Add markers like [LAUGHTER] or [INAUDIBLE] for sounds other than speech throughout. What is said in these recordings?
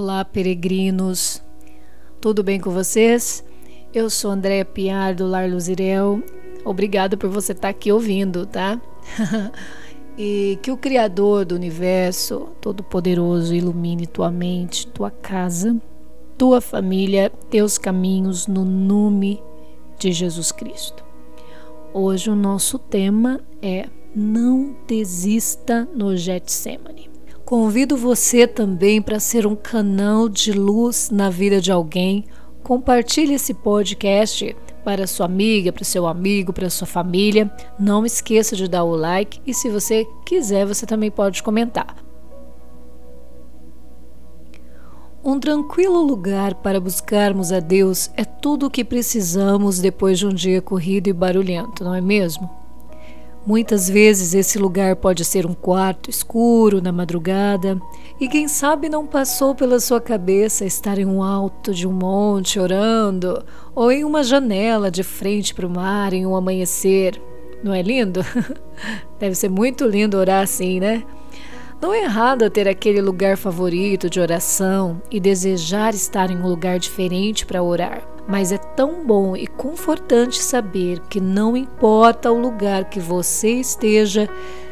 Olá, peregrinos. Tudo bem com vocês? Eu sou Andréa Piar do Lar Luzirel. Obrigado por você estar aqui ouvindo, tá? [LAUGHS] e que o Criador do universo, Todo-Poderoso, ilumine tua mente, tua casa, tua família, teus caminhos no nome de Jesus Cristo. Hoje o nosso tema é Não desista no Getsemane. Convido você também para ser um canal de luz na vida de alguém. Compartilhe esse podcast para sua amiga, para seu amigo, para sua família. Não esqueça de dar o like e se você quiser, você também pode comentar. Um tranquilo lugar para buscarmos a Deus é tudo o que precisamos depois de um dia corrido e barulhento, não é mesmo? Muitas vezes esse lugar pode ser um quarto escuro na madrugada, e quem sabe não passou pela sua cabeça estar em um alto de um monte orando, ou em uma janela de frente para o mar em um amanhecer. Não é lindo? [LAUGHS] Deve ser muito lindo orar assim, né? Não é errado ter aquele lugar favorito de oração e desejar estar em um lugar diferente para orar. Mas é tão bom e confortante saber que não importa o lugar que você esteja,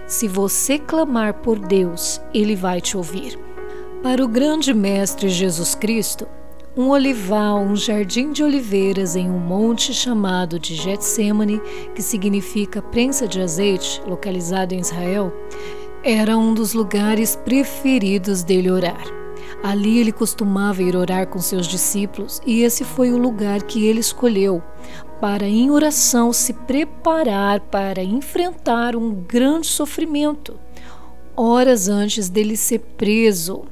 se você clamar por Deus, Ele vai te ouvir. Para o grande Mestre Jesus Cristo, um olival, um jardim de oliveiras em um monte chamado de Getsemane, que significa prensa de azeite, localizado em Israel, era um dos lugares preferidos dele orar. Ali ele costumava ir orar com seus discípulos e esse foi o lugar que ele escolheu para, em oração, se preparar para enfrentar um grande sofrimento, horas antes dele ser preso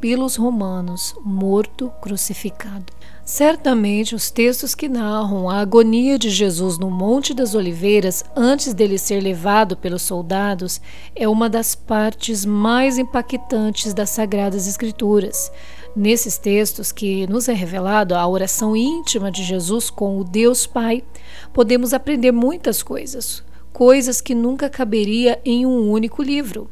pelos romanos, morto, crucificado. Certamente, os textos que narram a agonia de Jesus no Monte das Oliveiras antes dele ser levado pelos soldados é uma das partes mais impactantes das Sagradas Escrituras. Nesses textos que nos é revelado a oração íntima de Jesus com o Deus Pai, podemos aprender muitas coisas, coisas que nunca caberia em um único livro.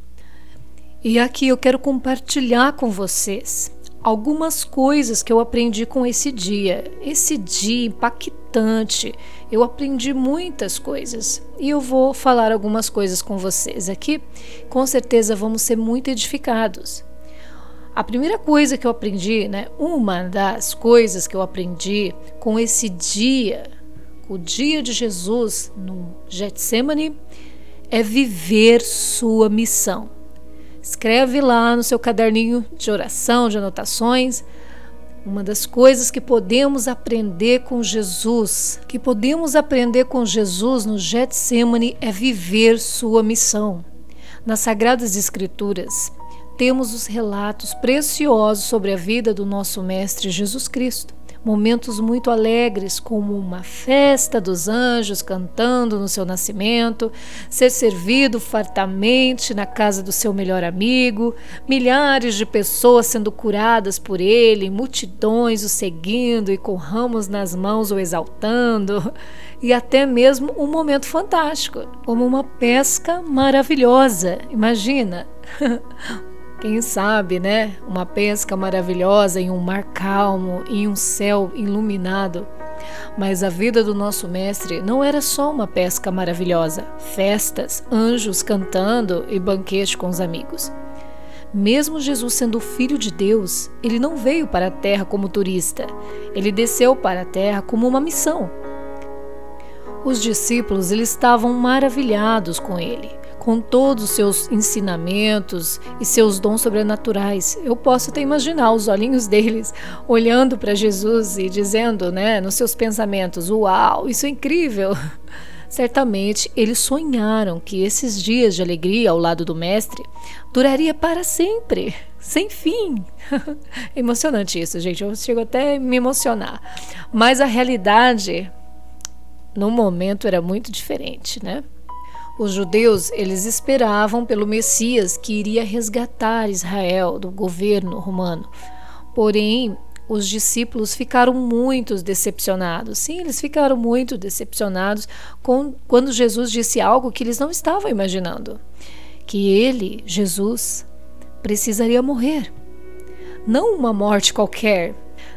E aqui eu quero compartilhar com vocês algumas coisas que eu aprendi com esse dia. Esse dia impactante. Eu aprendi muitas coisas e eu vou falar algumas coisas com vocês aqui. Com certeza vamos ser muito edificados. A primeira coisa que eu aprendi, né, uma das coisas que eu aprendi com esse dia, o dia de Jesus no Getsemane, é viver sua missão. Escreve lá no seu caderninho de oração, de anotações. Uma das coisas que podemos aprender com Jesus, que podemos aprender com Jesus no Getsemane é viver sua missão. Nas Sagradas Escrituras, temos os relatos preciosos sobre a vida do nosso Mestre Jesus Cristo momentos muito alegres, como uma festa dos anjos cantando no seu nascimento, ser servido fartamente na casa do seu melhor amigo, milhares de pessoas sendo curadas por ele, multidões o seguindo e com ramos nas mãos o exaltando, e até mesmo um momento fantástico, como uma pesca maravilhosa. Imagina! [LAUGHS] Quem sabe, né? Uma pesca maravilhosa em um mar calmo, em um céu iluminado. Mas a vida do nosso mestre não era só uma pesca maravilhosa, festas, anjos cantando e banquete com os amigos. Mesmo Jesus sendo filho de Deus, ele não veio para a terra como turista. Ele desceu para a terra como uma missão. Os discípulos eles estavam maravilhados com ele com todos os seus ensinamentos e seus dons sobrenaturais. Eu posso até imaginar os olhinhos deles [LAUGHS] olhando para Jesus e dizendo, né, nos seus pensamentos: Uau, isso é incrível! [LAUGHS] Certamente eles sonharam que esses dias de alegria ao lado do Mestre duraria para sempre, [LAUGHS] sem fim. Emocionante isso, gente. Eu chego até a me emocionar. Mas a realidade, no momento, era muito diferente, né? Os judeus, eles esperavam pelo Messias que iria resgatar Israel do governo romano. Porém, os discípulos ficaram muito decepcionados. Sim, eles ficaram muito decepcionados com, quando Jesus disse algo que eles não estavam imaginando: que ele, Jesus, precisaria morrer. não uma morte qualquer,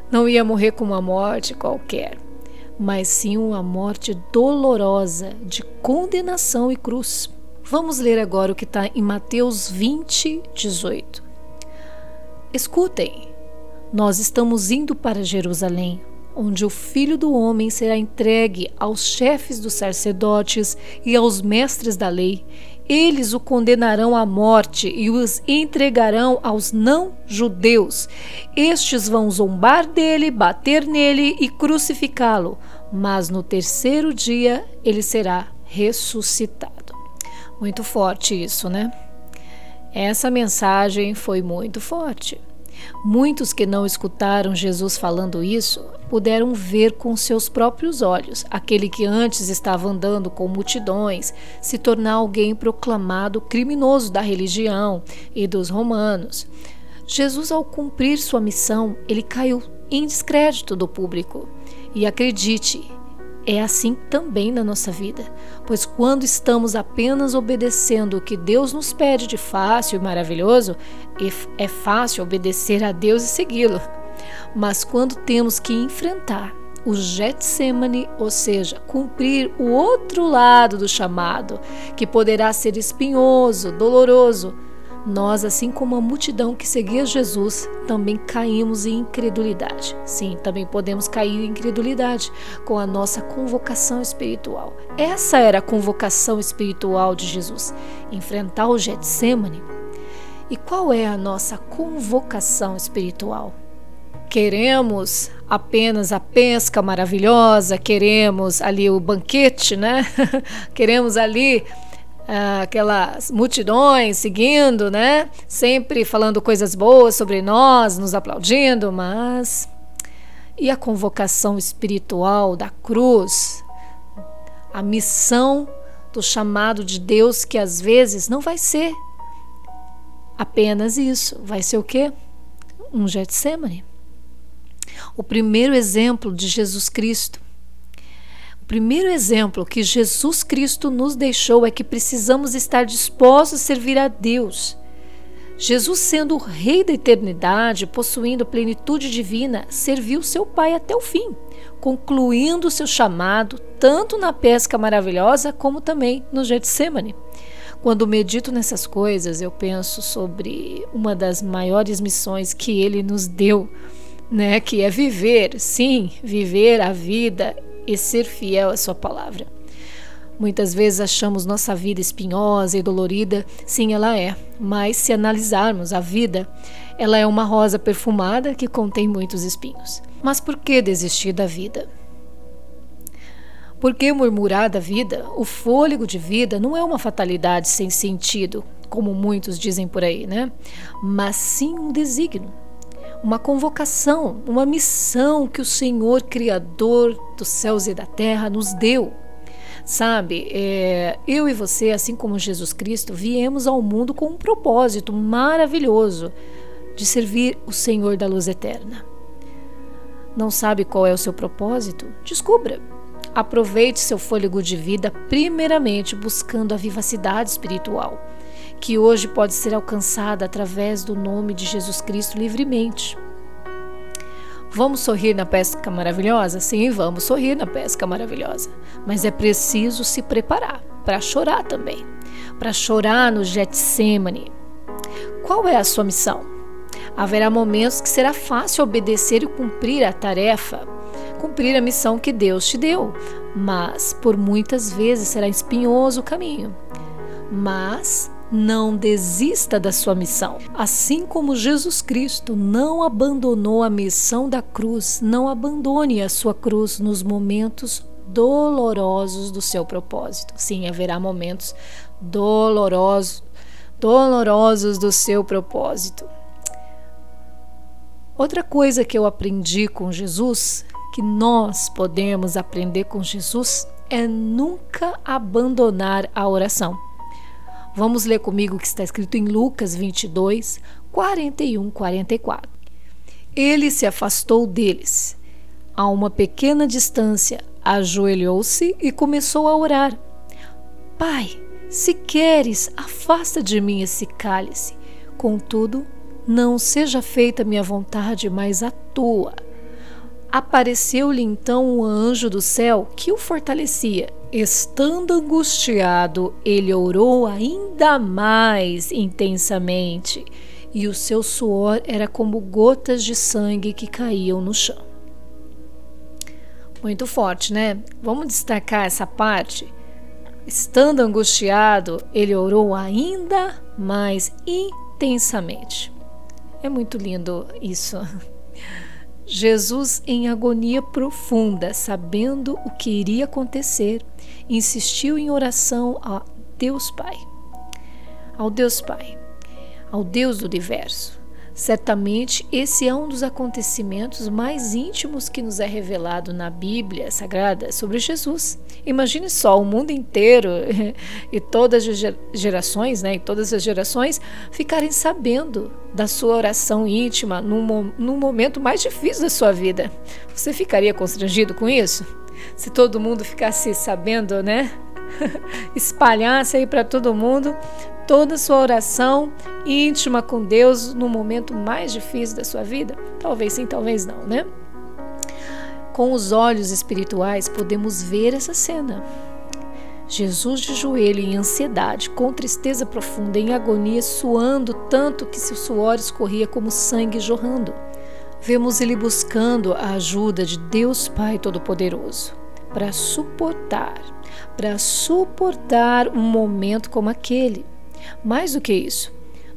não ia morrer com uma morte qualquer, mas sim uma morte dolorosa de condenação e cruz. Vamos ler agora o que está em Mateus 20, 18. Escutem, nós estamos indo para Jerusalém, onde o filho do homem será entregue aos chefes dos sacerdotes e aos mestres da lei. Eles o condenarão à morte e os entregarão aos não-judeus. Estes vão zombar dele, bater nele e crucificá-lo, mas no terceiro dia ele será ressuscitado. Muito forte isso, né? Essa mensagem foi muito forte. Muitos que não escutaram Jesus falando isso puderam ver com seus próprios olhos aquele que antes estava andando com multidões se tornar alguém proclamado criminoso da religião e dos romanos. Jesus, ao cumprir sua missão, ele caiu em descrédito do público. E acredite, é assim também na nossa vida, pois quando estamos apenas obedecendo o que Deus nos pede de fácil e maravilhoso, é fácil obedecer a Deus e segui-lo. Mas quando temos que enfrentar o Getsemane, ou seja, cumprir o outro lado do chamado, que poderá ser espinhoso, doloroso, nós, assim como a multidão que seguia Jesus, também caímos em incredulidade. Sim, também podemos cair em incredulidade com a nossa convocação espiritual. Essa era a convocação espiritual de Jesus: enfrentar o Getsemane. E qual é a nossa convocação espiritual? Queremos apenas a pesca maravilhosa, queremos ali o banquete, né? [LAUGHS] queremos ali aquelas multidões seguindo, né? Sempre falando coisas boas sobre nós, nos aplaudindo, mas e a convocação espiritual da cruz? A missão do chamado de Deus que às vezes não vai ser apenas isso, vai ser o quê? Um Getsemane. O primeiro exemplo de Jesus Cristo o primeiro exemplo que Jesus Cristo nos deixou é que precisamos estar dispostos a servir a Deus. Jesus, sendo o Rei da eternidade, possuindo plenitude divina, serviu seu Pai até o fim, concluindo seu chamado tanto na pesca maravilhosa como também no Getsemane. Quando medito nessas coisas, eu penso sobre uma das maiores missões que ele nos deu, né, que é viver, sim, viver a vida e ser fiel à Sua palavra. Muitas vezes achamos nossa vida espinhosa e dolorida, sim, ela é, mas se analisarmos a vida, ela é uma rosa perfumada que contém muitos espinhos. Mas por que desistir da vida? Por que murmurar da vida? O fôlego de vida não é uma fatalidade sem sentido, como muitos dizem por aí, né? Mas sim um desígnio uma convocação, uma missão que o Senhor, Criador dos céus e da terra, nos deu. Sabe, é, eu e você, assim como Jesus Cristo, viemos ao mundo com um propósito maravilhoso de servir o Senhor da luz eterna. Não sabe qual é o seu propósito? Descubra. Aproveite seu fôlego de vida, primeiramente buscando a vivacidade espiritual que hoje pode ser alcançada através do nome de Jesus Cristo livremente. Vamos sorrir na pesca maravilhosa? Sim, vamos sorrir na pesca maravilhosa. Mas é preciso se preparar para chorar também. Para chorar no Getsemane. Qual é a sua missão? Haverá momentos que será fácil obedecer e cumprir a tarefa, cumprir a missão que Deus te deu, mas por muitas vezes será espinhoso o caminho. Mas não desista da sua missão. Assim como Jesus Cristo não abandonou a missão da cruz, não abandone a sua cruz nos momentos dolorosos do seu propósito. Sim, haverá momentos dolorosos, dolorosos do seu propósito. Outra coisa que eu aprendi com Jesus, que nós podemos aprender com Jesus, é nunca abandonar a oração. Vamos ler comigo o que está escrito em Lucas 22, 41, 44. Ele se afastou deles. A uma pequena distância, ajoelhou-se e começou a orar. Pai, se queres, afasta de mim esse cálice. Contudo, Não seja feita minha vontade, mas a tua. Apareceu-lhe então um anjo do céu que o fortalecia. Estando angustiado, ele orou ainda mais intensamente, e o seu suor era como gotas de sangue que caíam no chão. Muito forte, né? Vamos destacar essa parte. Estando angustiado, ele orou ainda mais intensamente. É muito lindo isso. [LAUGHS] Jesus, em agonia profunda, sabendo o que iria acontecer, insistiu em oração a Deus Pai. Ao Deus Pai, ao Deus do universo. Certamente esse é um dos acontecimentos mais íntimos que nos é revelado na Bíblia Sagrada sobre Jesus. Imagine só o mundo inteiro [LAUGHS] e todas as gerações, né, e todas as gerações ficarem sabendo da sua oração íntima num, num momento mais difícil da sua vida. Você ficaria constrangido com isso? Se todo mundo ficasse sabendo, né? [LAUGHS] Espalhasse aí para todo mundo toda a sua oração íntima com Deus no momento mais difícil da sua vida? Talvez sim, talvez não, né? Com os olhos espirituais podemos ver essa cena. Jesus de joelho em ansiedade, com tristeza profunda, em agonia, suando tanto que seu suor escorria como sangue jorrando. Vemos ele buscando a ajuda de Deus Pai Todo-Poderoso para suportar, para suportar um momento como aquele. Mais do que isso,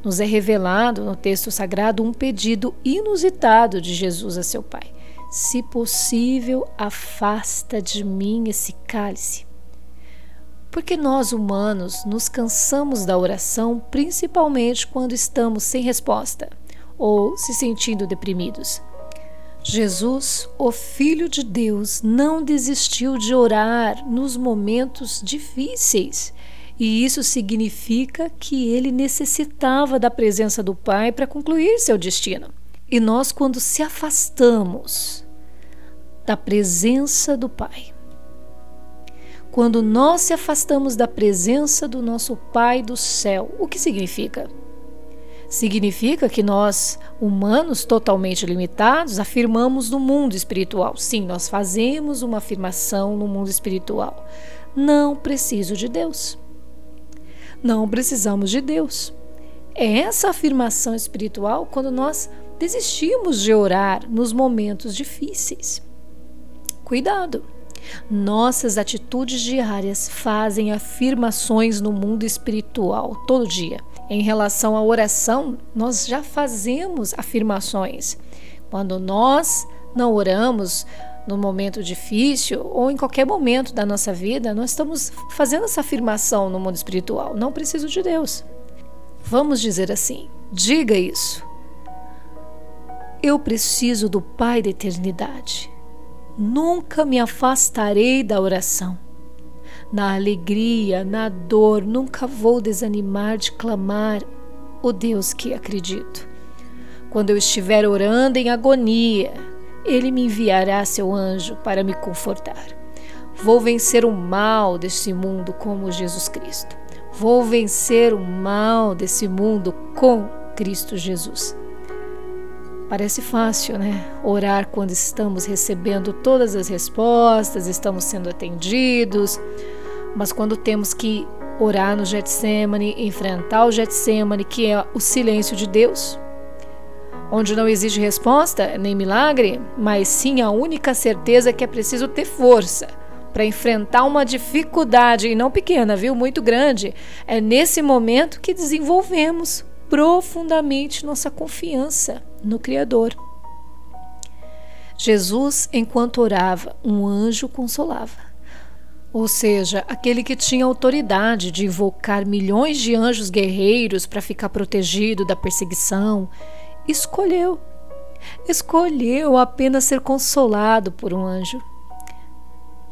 nos é revelado no texto sagrado um pedido inusitado de Jesus a seu Pai: Se possível, afasta de mim esse cálice. Porque nós humanos nos cansamos da oração, principalmente quando estamos sem resposta ou se sentindo deprimidos. Jesus, o Filho de Deus, não desistiu de orar nos momentos difíceis e isso significa que ele necessitava da presença do Pai para concluir seu destino. E nós, quando se afastamos da presença do Pai, quando nós se afastamos da presença do nosso Pai do céu, o que significa? Significa que nós, humanos totalmente limitados, afirmamos no mundo espiritual. Sim, nós fazemos uma afirmação no mundo espiritual. Não preciso de Deus não precisamos de Deus. É essa afirmação espiritual quando nós desistimos de orar nos momentos difíceis. Cuidado! Nossas atitudes diárias fazem afirmações no mundo espiritual todo dia. Em relação à oração, nós já fazemos afirmações. Quando nós não oramos, no momento difícil ou em qualquer momento da nossa vida, nós estamos fazendo essa afirmação no mundo espiritual: não preciso de Deus. Vamos dizer assim: diga isso. Eu preciso do Pai da eternidade. Nunca me afastarei da oração. Na alegria, na dor, nunca vou desanimar de clamar o Deus que acredito. Quando eu estiver orando em agonia, ele me enviará seu anjo para me confortar. Vou vencer o mal desse mundo como Jesus Cristo. Vou vencer o mal desse mundo com Cristo Jesus. Parece fácil, né? Orar quando estamos recebendo todas as respostas, estamos sendo atendidos, mas quando temos que orar no Getsemane, enfrentar o Getsemane, que é o silêncio de Deus, onde não existe resposta nem milagre, mas sim a única certeza que é preciso ter força para enfrentar uma dificuldade, e não pequena, viu? Muito grande. É nesse momento que desenvolvemos profundamente nossa confiança no Criador. Jesus, enquanto orava, um anjo consolava. Ou seja, aquele que tinha autoridade de invocar milhões de anjos guerreiros para ficar protegido da perseguição escolheu. Escolheu apenas ser consolado por um anjo.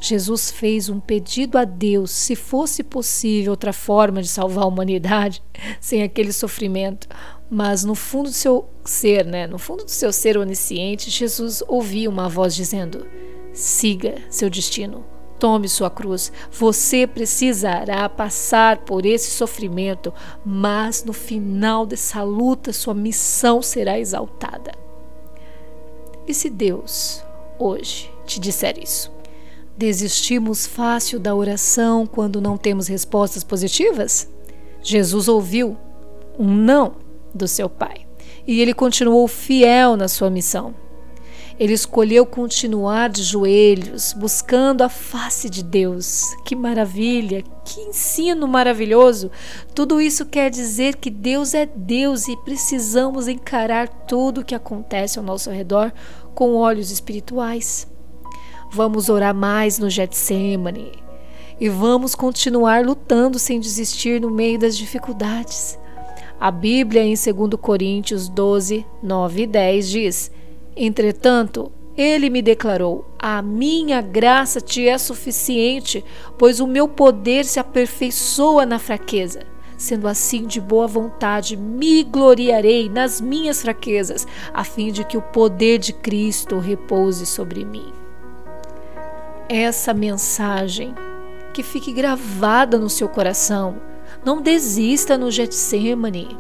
Jesus fez um pedido a Deus se fosse possível outra forma de salvar a humanidade [LAUGHS] sem aquele sofrimento. Mas no fundo do seu ser, né, no fundo do seu ser onisciente, Jesus ouvia uma voz dizendo: siga seu destino, Tome sua cruz. Você precisará passar por esse sofrimento, mas no final dessa luta, sua missão será exaltada. E se Deus, hoje, te disser isso? Desistimos fácil da oração quando não temos respostas positivas? Jesus ouviu um não do seu Pai e ele continuou fiel na sua missão. Ele escolheu continuar de joelhos, buscando a face de Deus. Que maravilha, que ensino maravilhoso! Tudo isso quer dizer que Deus é Deus e precisamos encarar tudo o que acontece ao nosso redor com olhos espirituais. Vamos orar mais no Getsemane e vamos continuar lutando sem desistir no meio das dificuldades. A Bíblia, em 2 Coríntios 12, 9 e 10, diz: Entretanto, ele me declarou: A minha graça te é suficiente, pois o meu poder se aperfeiçoa na fraqueza. Sendo assim, de boa vontade, me gloriarei nas minhas fraquezas, a fim de que o poder de Cristo repouse sobre mim. Essa mensagem que fique gravada no seu coração. Não desista no Getsemane.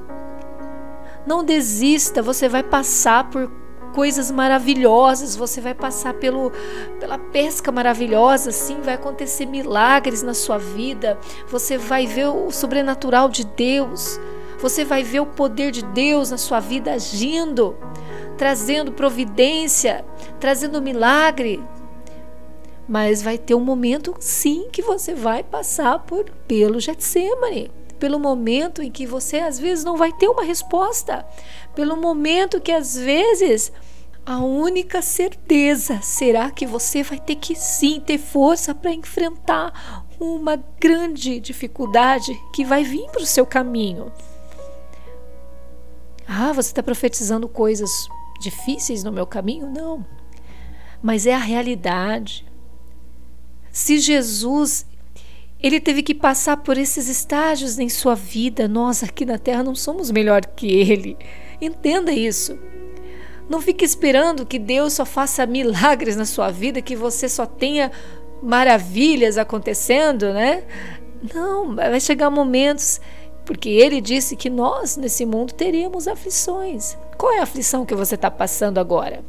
Não desista, você vai passar por coisas maravilhosas, você vai passar pelo, pela pesca maravilhosa, sim, vai acontecer milagres na sua vida, você vai ver o sobrenatural de Deus, você vai ver o poder de Deus na sua vida agindo, trazendo providência, trazendo milagre. Mas vai ter um momento, sim, que você vai passar por pelo Getsemane pelo momento em que você às vezes não vai ter uma resposta, pelo momento que às vezes a única certeza será que você vai ter que sim ter força para enfrentar uma grande dificuldade que vai vir para o seu caminho. Ah, você está profetizando coisas difíceis no meu caminho? Não. Mas é a realidade. Se Jesus ele teve que passar por esses estágios em sua vida. Nós aqui na Terra não somos melhor que ele. Entenda isso. Não fique esperando que Deus só faça milagres na sua vida, que você só tenha maravilhas acontecendo, né? Não, vai chegar momentos, porque ele disse que nós nesse mundo teríamos aflições. Qual é a aflição que você está passando agora?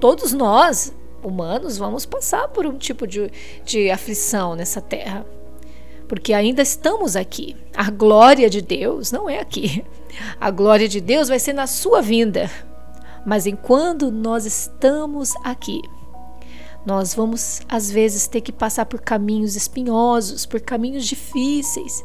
Todos nós humanos vamos passar por um tipo de, de aflição nessa terra. Porque ainda estamos aqui. A glória de Deus não é aqui. A glória de Deus vai ser na sua vinda. Mas enquanto nós estamos aqui, nós vamos às vezes ter que passar por caminhos espinhosos, por caminhos difíceis,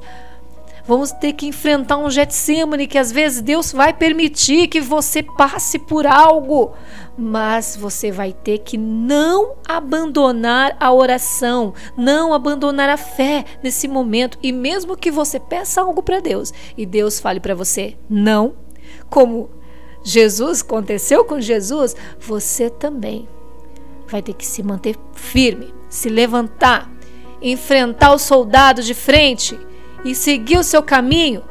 Vamos ter que enfrentar um Getsemane que às vezes Deus vai permitir que você passe por algo, mas você vai ter que não abandonar a oração, não abandonar a fé nesse momento. E mesmo que você peça algo para Deus e Deus fale para você não, como Jesus aconteceu com Jesus, você também vai ter que se manter firme, se levantar, enfrentar o soldado de frente e seguir o seu caminho,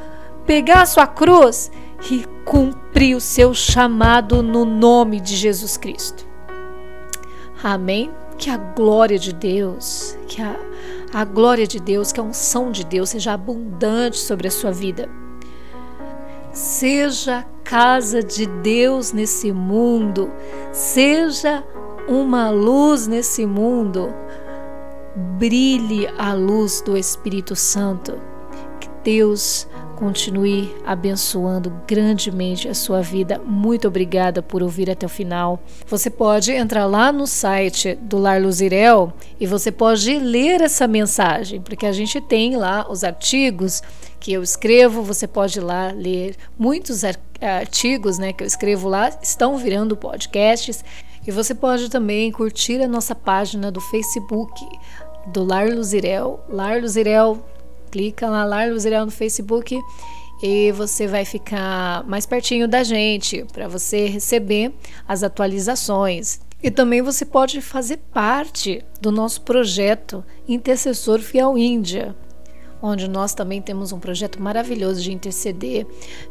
pegar a sua cruz e cumprir o seu chamado no nome de Jesus Cristo. Amém? Que a glória de Deus, que a, a glória de Deus, que a unção de Deus seja abundante sobre a sua vida. Seja casa de Deus nesse mundo, seja uma luz nesse mundo. Brilhe a luz do Espírito Santo. Deus continue abençoando grandemente a sua vida. Muito obrigada por ouvir até o final. Você pode entrar lá no site do Lar Luzirel e você pode ler essa mensagem, porque a gente tem lá os artigos que eu escrevo, você pode ir lá ler muitos artigos, né, que eu escrevo lá, estão virando podcasts. E você pode também curtir a nossa página do Facebook do Lar Luzirel, Lar Luzirel clica lá, Lar Luzerel no Facebook e você vai ficar mais pertinho da gente para você receber as atualizações. E também você pode fazer parte do nosso projeto Intercessor Fiel Índia. onde nós também temos um projeto maravilhoso de interceder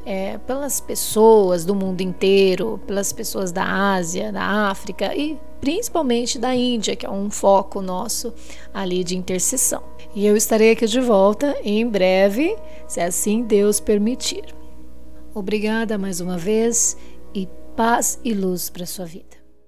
é, pelas pessoas do mundo inteiro, pelas pessoas da Ásia, da África e principalmente da Índia, que é um foco nosso ali de intercessão. E eu estarei aqui de volta em breve, se assim Deus permitir. Obrigada mais uma vez e paz e luz para sua vida.